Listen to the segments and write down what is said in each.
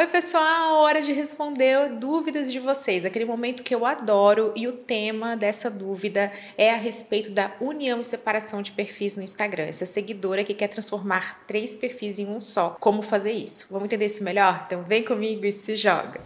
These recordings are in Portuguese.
Oi, pessoal! Hora de responder dúvidas de vocês. Aquele momento que eu adoro e o tema dessa dúvida é a respeito da união e separação de perfis no Instagram. Essa seguidora que quer transformar três perfis em um só. Como fazer isso? Vamos entender isso melhor? Então vem comigo e se joga!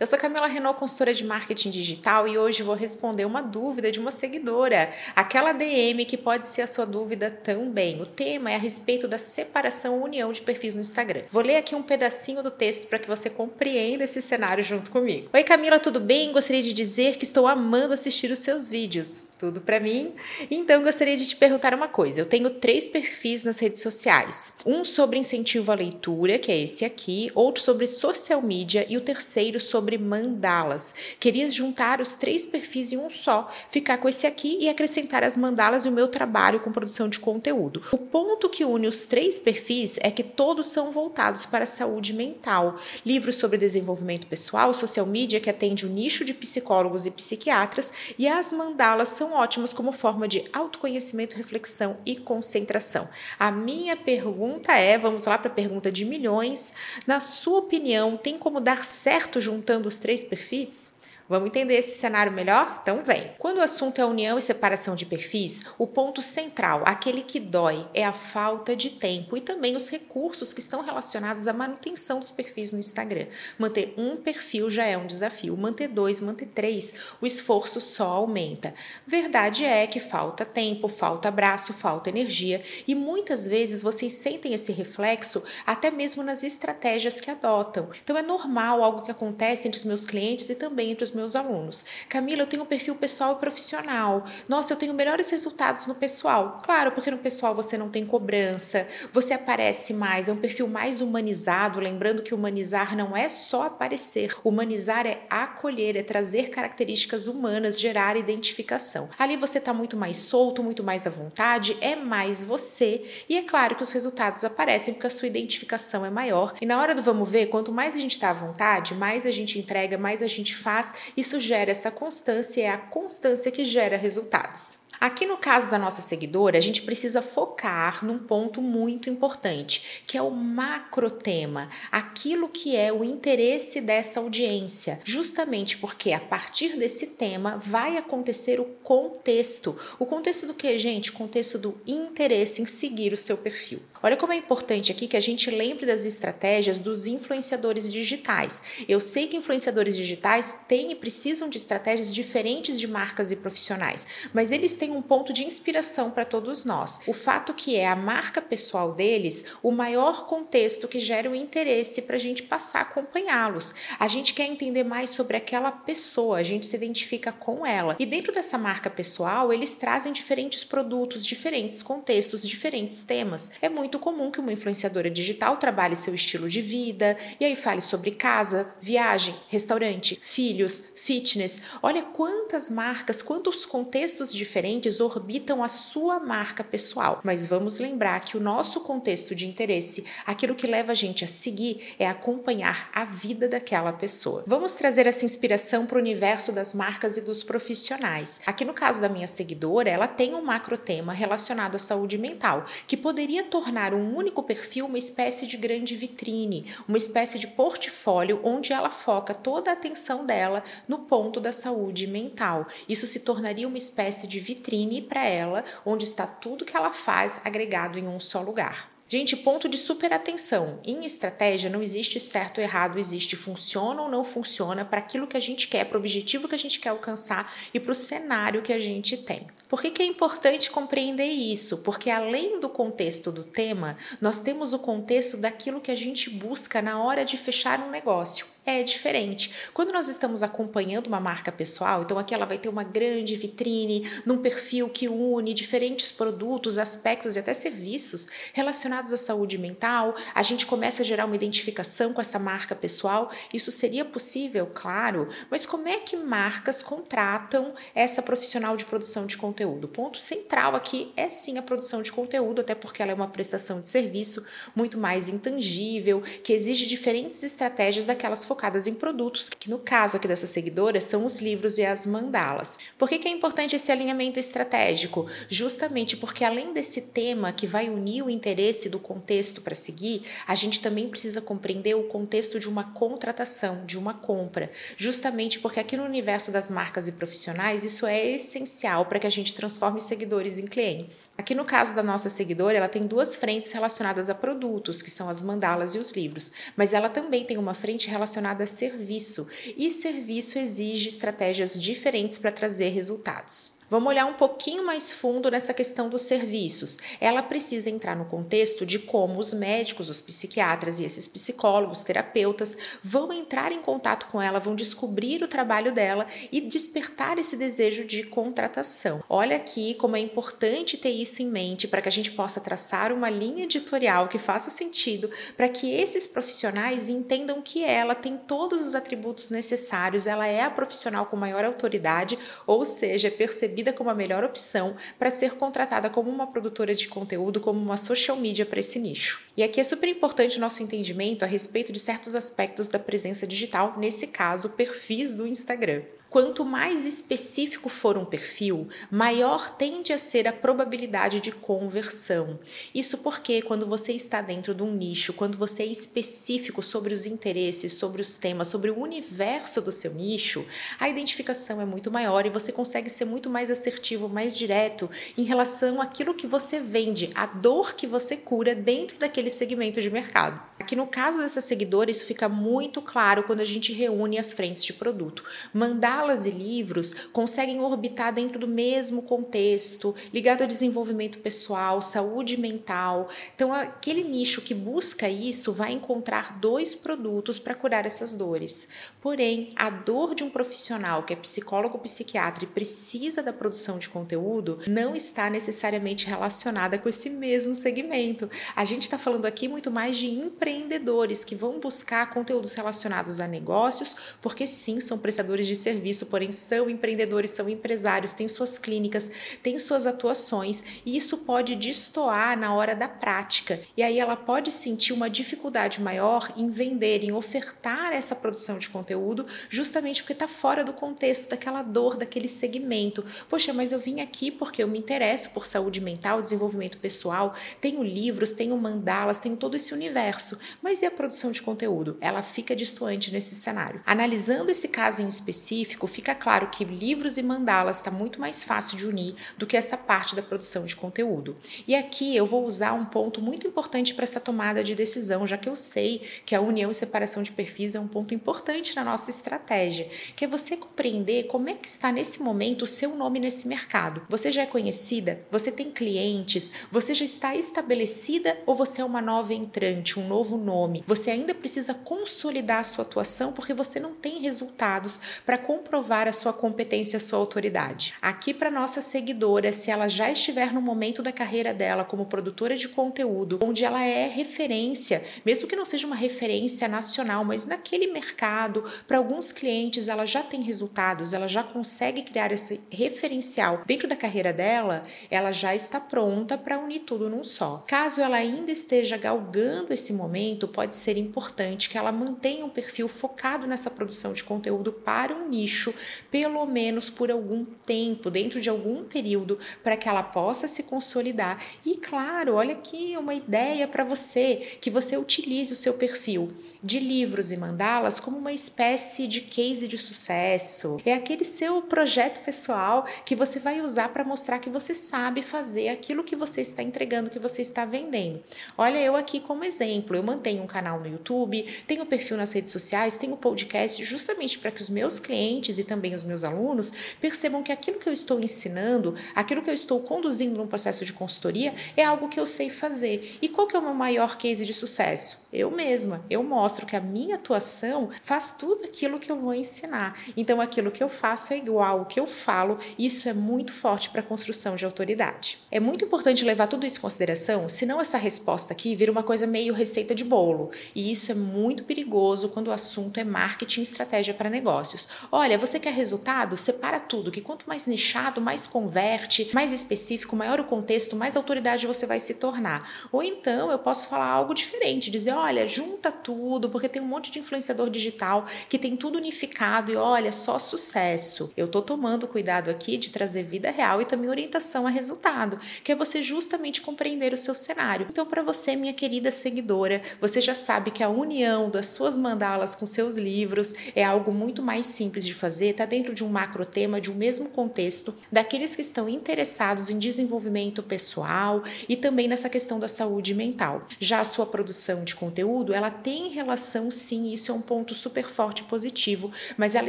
Eu sou Camila Renault, consultora de marketing digital, e hoje vou responder uma dúvida de uma seguidora, aquela DM que pode ser a sua dúvida também. O tema é a respeito da separação união de perfis no Instagram. Vou ler aqui um pedacinho do texto para que você compreenda esse cenário junto comigo. Oi, Camila, tudo bem? Gostaria de dizer que estou amando assistir os seus vídeos tudo para mim. Então, gostaria de te perguntar uma coisa. Eu tenho três perfis nas redes sociais: um sobre incentivo à leitura, que é esse aqui, outro sobre social media e o terceiro sobre mandalas. Queria juntar os três perfis em um só, ficar com esse aqui e acrescentar as mandalas e o meu trabalho com produção de conteúdo. O ponto que une os três perfis é que todos são voltados para a saúde mental. Livros sobre desenvolvimento pessoal, social media que atende o nicho de psicólogos e psiquiatras e as mandalas são são ótimas como forma de autoconhecimento, reflexão e concentração. A minha pergunta é: vamos lá para a pergunta de milhões. Na sua opinião, tem como dar certo juntando os três perfis? Vamos entender esse cenário melhor? Então vem. Quando o assunto é união e separação de perfis, o ponto central, aquele que dói, é a falta de tempo e também os recursos que estão relacionados à manutenção dos perfis no Instagram. Manter um perfil já é um desafio, manter dois, manter três, o esforço só aumenta. Verdade é que falta tempo, falta abraço, falta energia e muitas vezes vocês sentem esse reflexo até mesmo nas estratégias que adotam. Então é normal algo que acontece entre os meus clientes e também entre os meus meus alunos. Camila, eu tenho um perfil pessoal e profissional. Nossa, eu tenho melhores resultados no pessoal. Claro, porque no pessoal você não tem cobrança, você aparece mais, é um perfil mais humanizado. Lembrando que humanizar não é só aparecer, humanizar é acolher, é trazer características humanas, gerar identificação. Ali você está muito mais solto, muito mais à vontade, é mais você. E é claro que os resultados aparecem porque a sua identificação é maior. E na hora do vamos ver, quanto mais a gente está à vontade, mais a gente entrega, mais a gente faz isso gera essa constância, é a constância que gera resultados. Aqui no caso da nossa seguidora, a gente precisa focar num ponto muito importante, que é o macro tema, aquilo que é o interesse dessa audiência, justamente porque a partir desse tema vai acontecer o contexto. O contexto do que, gente? O contexto do interesse em seguir o seu perfil. Olha como é importante aqui que a gente lembre das estratégias dos influenciadores digitais. Eu sei que influenciadores digitais têm e precisam de estratégias diferentes de marcas e profissionais, mas eles têm um ponto de inspiração para todos nós. O fato que é a marca pessoal deles o maior contexto que gera o interesse para a gente passar a acompanhá-los. A gente quer entender mais sobre aquela pessoa, a gente se identifica com ela. E dentro dessa marca pessoal, eles trazem diferentes produtos, diferentes contextos, diferentes temas. É muito muito comum que uma influenciadora digital trabalhe seu estilo de vida e aí fale sobre casa, viagem, restaurante, filhos, fitness. Olha quantas marcas, quantos contextos diferentes orbitam a sua marca pessoal. Mas vamos lembrar que o nosso contexto de interesse, aquilo que leva a gente a seguir, é acompanhar a vida daquela pessoa. Vamos trazer essa inspiração para o universo das marcas e dos profissionais. Aqui no caso da minha seguidora, ela tem um macro tema relacionado à saúde mental, que poderia tornar um único perfil uma espécie de grande vitrine, uma espécie de portfólio onde ela foca toda a atenção dela no ponto da saúde mental. Isso se tornaria uma espécie de vitrine para ela, onde está tudo que ela faz agregado em um só lugar. Gente, ponto de super atenção. Em estratégia não existe certo ou errado, existe funciona ou não funciona para aquilo que a gente quer, para o objetivo que a gente quer alcançar e para o cenário que a gente tem. Por que, que é importante compreender isso? Porque além do contexto do tema, nós temos o contexto daquilo que a gente busca na hora de fechar um negócio é diferente. Quando nós estamos acompanhando uma marca pessoal, então aqui ela vai ter uma grande vitrine, num perfil que une diferentes produtos, aspectos e até serviços relacionados à saúde mental, a gente começa a gerar uma identificação com essa marca pessoal. Isso seria possível, claro, mas como é que marcas contratam essa profissional de produção de conteúdo? O ponto central aqui é sim a produção de conteúdo, até porque ela é uma prestação de serviço muito mais intangível, que exige diferentes estratégias daquelas focadas focadas em produtos, que no caso aqui dessa seguidora são os livros e as mandalas. Por que, que é importante esse alinhamento estratégico? Justamente porque além desse tema que vai unir o interesse do contexto para seguir, a gente também precisa compreender o contexto de uma contratação, de uma compra, justamente porque aqui no universo das marcas e profissionais isso é essencial para que a gente transforme seguidores em clientes. Aqui no caso da nossa seguidora, ela tem duas frentes relacionadas a produtos, que são as mandalas e os livros, mas ela também tem uma frente relacionada a serviço, e serviço exige estratégias diferentes para trazer resultados. Vamos olhar um pouquinho mais fundo nessa questão dos serviços. Ela precisa entrar no contexto de como os médicos, os psiquiatras e esses psicólogos, terapeutas vão entrar em contato com ela, vão descobrir o trabalho dela e despertar esse desejo de contratação. Olha aqui como é importante ter isso em mente para que a gente possa traçar uma linha editorial que faça sentido para que esses profissionais entendam que ela tem todos os atributos necessários, ela é a profissional com maior autoridade, ou seja, é percebida percebida como a melhor opção para ser contratada como uma produtora de conteúdo, como uma social media para esse nicho. E aqui é super importante o nosso entendimento a respeito de certos aspectos da presença digital, nesse caso, perfis do Instagram. Quanto mais específico for um perfil, maior tende a ser a probabilidade de conversão. Isso porque quando você está dentro de um nicho, quando você é específico sobre os interesses, sobre os temas, sobre o universo do seu nicho, a identificação é muito maior e você consegue ser muito mais assertivo, mais direto em relação àquilo que você vende, a dor que você cura dentro daquele segmento de mercado. Aqui no caso dessa seguidora, isso fica muito claro quando a gente reúne as frentes de produto. Mandalas e livros conseguem orbitar dentro do mesmo contexto, ligado ao desenvolvimento pessoal, saúde mental. Então, aquele nicho que busca isso vai encontrar dois produtos para curar essas dores. Porém, a dor de um profissional que é psicólogo ou psiquiatra e precisa da produção de conteúdo não está necessariamente relacionada com esse mesmo segmento. A gente está falando aqui muito mais de empreendedorismo empreendedores que vão buscar conteúdos relacionados a negócios, porque sim, são prestadores de serviço, porém são empreendedores, são empresários, têm suas clínicas, têm suas atuações, e isso pode destoar na hora da prática. E aí ela pode sentir uma dificuldade maior em vender, em ofertar essa produção de conteúdo, justamente porque está fora do contexto daquela dor, daquele segmento. Poxa, mas eu vim aqui porque eu me interesso por saúde mental, desenvolvimento pessoal, tenho livros, tenho mandalas, tenho todo esse universo. Mas e a produção de conteúdo? Ela fica distoante nesse cenário. Analisando esse caso em específico, fica claro que livros e mandalas está muito mais fácil de unir do que essa parte da produção de conteúdo. E aqui eu vou usar um ponto muito importante para essa tomada de decisão, já que eu sei que a união e separação de perfis é um ponto importante na nossa estratégia, que é você compreender como é que está nesse momento o seu nome nesse mercado. Você já é conhecida? Você tem clientes? Você já está estabelecida ou você é uma nova entrante, um novo nome. Você ainda precisa consolidar a sua atuação porque você não tem resultados para comprovar a sua competência, a sua autoridade. Aqui para nossa seguidora, se ela já estiver no momento da carreira dela como produtora de conteúdo, onde ela é referência, mesmo que não seja uma referência nacional, mas naquele mercado, para alguns clientes ela já tem resultados, ela já consegue criar esse referencial dentro da carreira dela, ela já está pronta para unir tudo num só. Caso ela ainda esteja galgando esse momento, momento, pode ser importante que ela mantenha um perfil focado nessa produção de conteúdo para um nicho, pelo menos por algum tempo, dentro de algum período, para que ela possa se consolidar. E claro, olha aqui uma ideia para você, que você utilize o seu perfil de livros e mandalas como uma espécie de case de sucesso. É aquele seu projeto pessoal que você vai usar para mostrar que você sabe fazer aquilo que você está entregando, que você está vendendo. Olha eu aqui como exemplo, eu mantenho um canal no YouTube, tenho perfil nas redes sociais, tenho podcast, justamente para que os meus clientes e também os meus alunos percebam que aquilo que eu estou ensinando, aquilo que eu estou conduzindo num processo de consultoria é algo que eu sei fazer. E qual que é o meu maior case de sucesso? Eu mesma. Eu mostro que a minha atuação faz tudo aquilo que eu vou ensinar. Então aquilo que eu faço é igual ao que eu falo, isso é muito forte para a construção de autoridade. É muito importante levar tudo isso em consideração, senão essa resposta aqui vira uma coisa meio receita de de bolo. E isso é muito perigoso quando o assunto é marketing e estratégia para negócios. Olha, você quer resultado? Separa tudo, que quanto mais nichado, mais converte, mais específico, maior o contexto, mais autoridade você vai se tornar. Ou então eu posso falar algo diferente, dizer, olha, junta tudo, porque tem um monte de influenciador digital que tem tudo unificado e olha, só sucesso. Eu tô tomando cuidado aqui de trazer vida real e também orientação a resultado, que é você justamente compreender o seu cenário. Então, para você, minha querida seguidora, você já sabe que a união das suas mandalas com seus livros é algo muito mais simples de fazer, está dentro de um macro tema, de um mesmo contexto, daqueles que estão interessados em desenvolvimento pessoal e também nessa questão da saúde mental. Já a sua produção de conteúdo, ela tem relação sim, isso é um ponto super forte e positivo, mas ela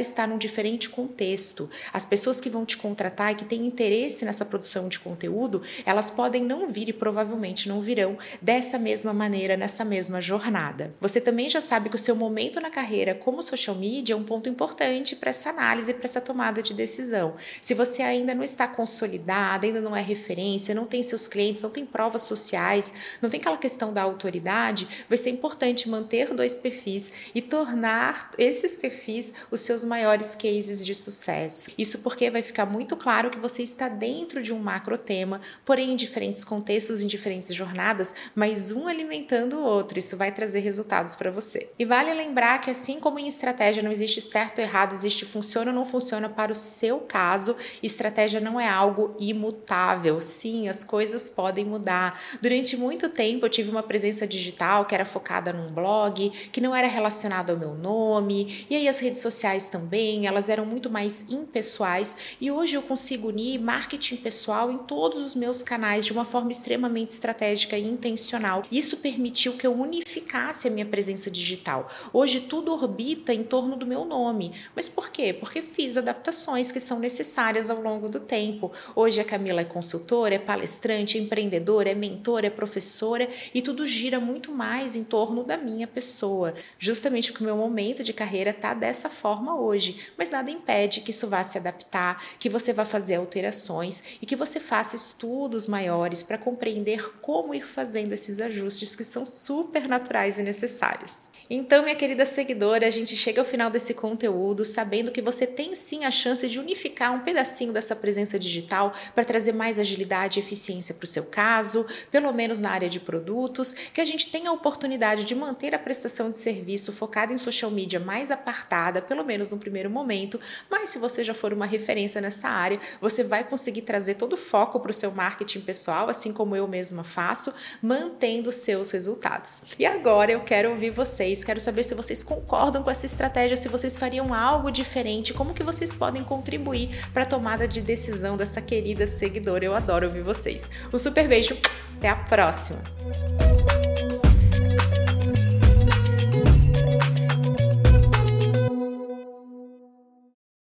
está num diferente contexto. As pessoas que vão te contratar e que têm interesse nessa produção de conteúdo, elas podem não vir e provavelmente não virão dessa mesma maneira, nessa mesma jornada. Você também já sabe que o seu momento na carreira como social media é um ponto importante para essa análise, para essa tomada de decisão. Se você ainda não está consolidada, ainda não é referência, não tem seus clientes, não tem provas sociais, não tem aquela questão da autoridade, vai ser importante manter dois perfis e tornar esses perfis os seus maiores cases de sucesso. Isso porque vai ficar muito claro que você está dentro de um macro tema, porém em diferentes contextos, em diferentes jornadas, mas um alimentando o outro. Isso vai trazer resultados para você. E vale lembrar que assim como em estratégia não existe certo ou errado, existe funciona ou não funciona para o seu caso, estratégia não é algo imutável. Sim, as coisas podem mudar. Durante muito tempo eu tive uma presença digital que era focada num blog, que não era relacionado ao meu nome, e aí as redes sociais também, elas eram muito mais impessoais, e hoje eu consigo unir marketing pessoal em todos os meus canais de uma forma extremamente estratégica e intencional. Isso permitiu que eu unificasse a minha presença digital. Hoje tudo orbita em torno do meu nome. Mas por quê? Porque fiz adaptações que são necessárias ao longo do tempo. Hoje a Camila é consultora, é palestrante, é empreendedora, é mentora, é professora e tudo gira muito mais em torno da minha pessoa. Justamente porque o meu momento de carreira está dessa forma hoje. Mas nada impede que isso vá se adaptar, que você vá fazer alterações e que você faça estudos maiores para compreender como ir fazendo esses ajustes que são super naturais e necessários. Então, minha querida seguidora, a gente chega ao final desse conteúdo sabendo que você tem sim a chance de unificar um pedacinho dessa presença digital para trazer mais agilidade e eficiência para o seu caso, pelo menos na área de produtos, que a gente tenha a oportunidade de manter a prestação de serviço focada em social media mais apartada, pelo menos no primeiro momento, mas se você já for uma referência nessa área, você vai conseguir trazer todo o foco para o seu marketing pessoal, assim como eu mesma faço, mantendo seus resultados. E agora eu quero ouvir vocês Quero saber se vocês concordam com essa estratégia, se vocês fariam algo diferente, como que vocês podem contribuir para a tomada de decisão dessa querida seguidora. Eu adoro ouvir vocês. Um super beijo, até a próxima!